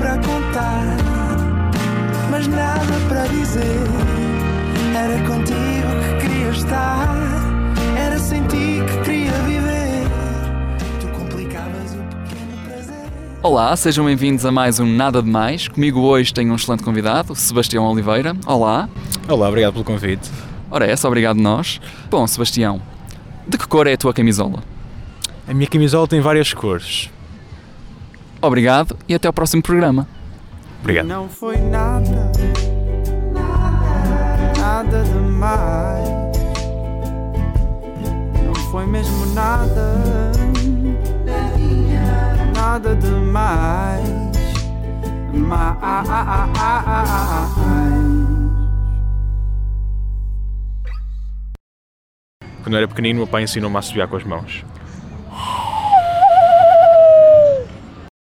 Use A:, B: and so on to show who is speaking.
A: para contar, mas nada para dizer. Era contigo que queria estar, era sem ti que queria viver. Tu complicavas o pequeno prazer.
B: Olá, sejam bem-vindos a mais um Nada de Mais. Comigo hoje tenho um excelente convidado, Sebastião Oliveira. Olá.
C: Olá, obrigado pelo convite.
B: Ora, essa, obrigado nós. Bom, Sebastião, de que cor é a tua camisola?
C: A minha camisola tem várias cores.
B: Obrigado e até ao próximo programa.
C: Obrigado.
A: Não foi nada, nada demais. Não foi mesmo nada, nada demais. Mais.
C: Quando eu era pequenino, o meu pai ensinou-me a assobiar com as mãos.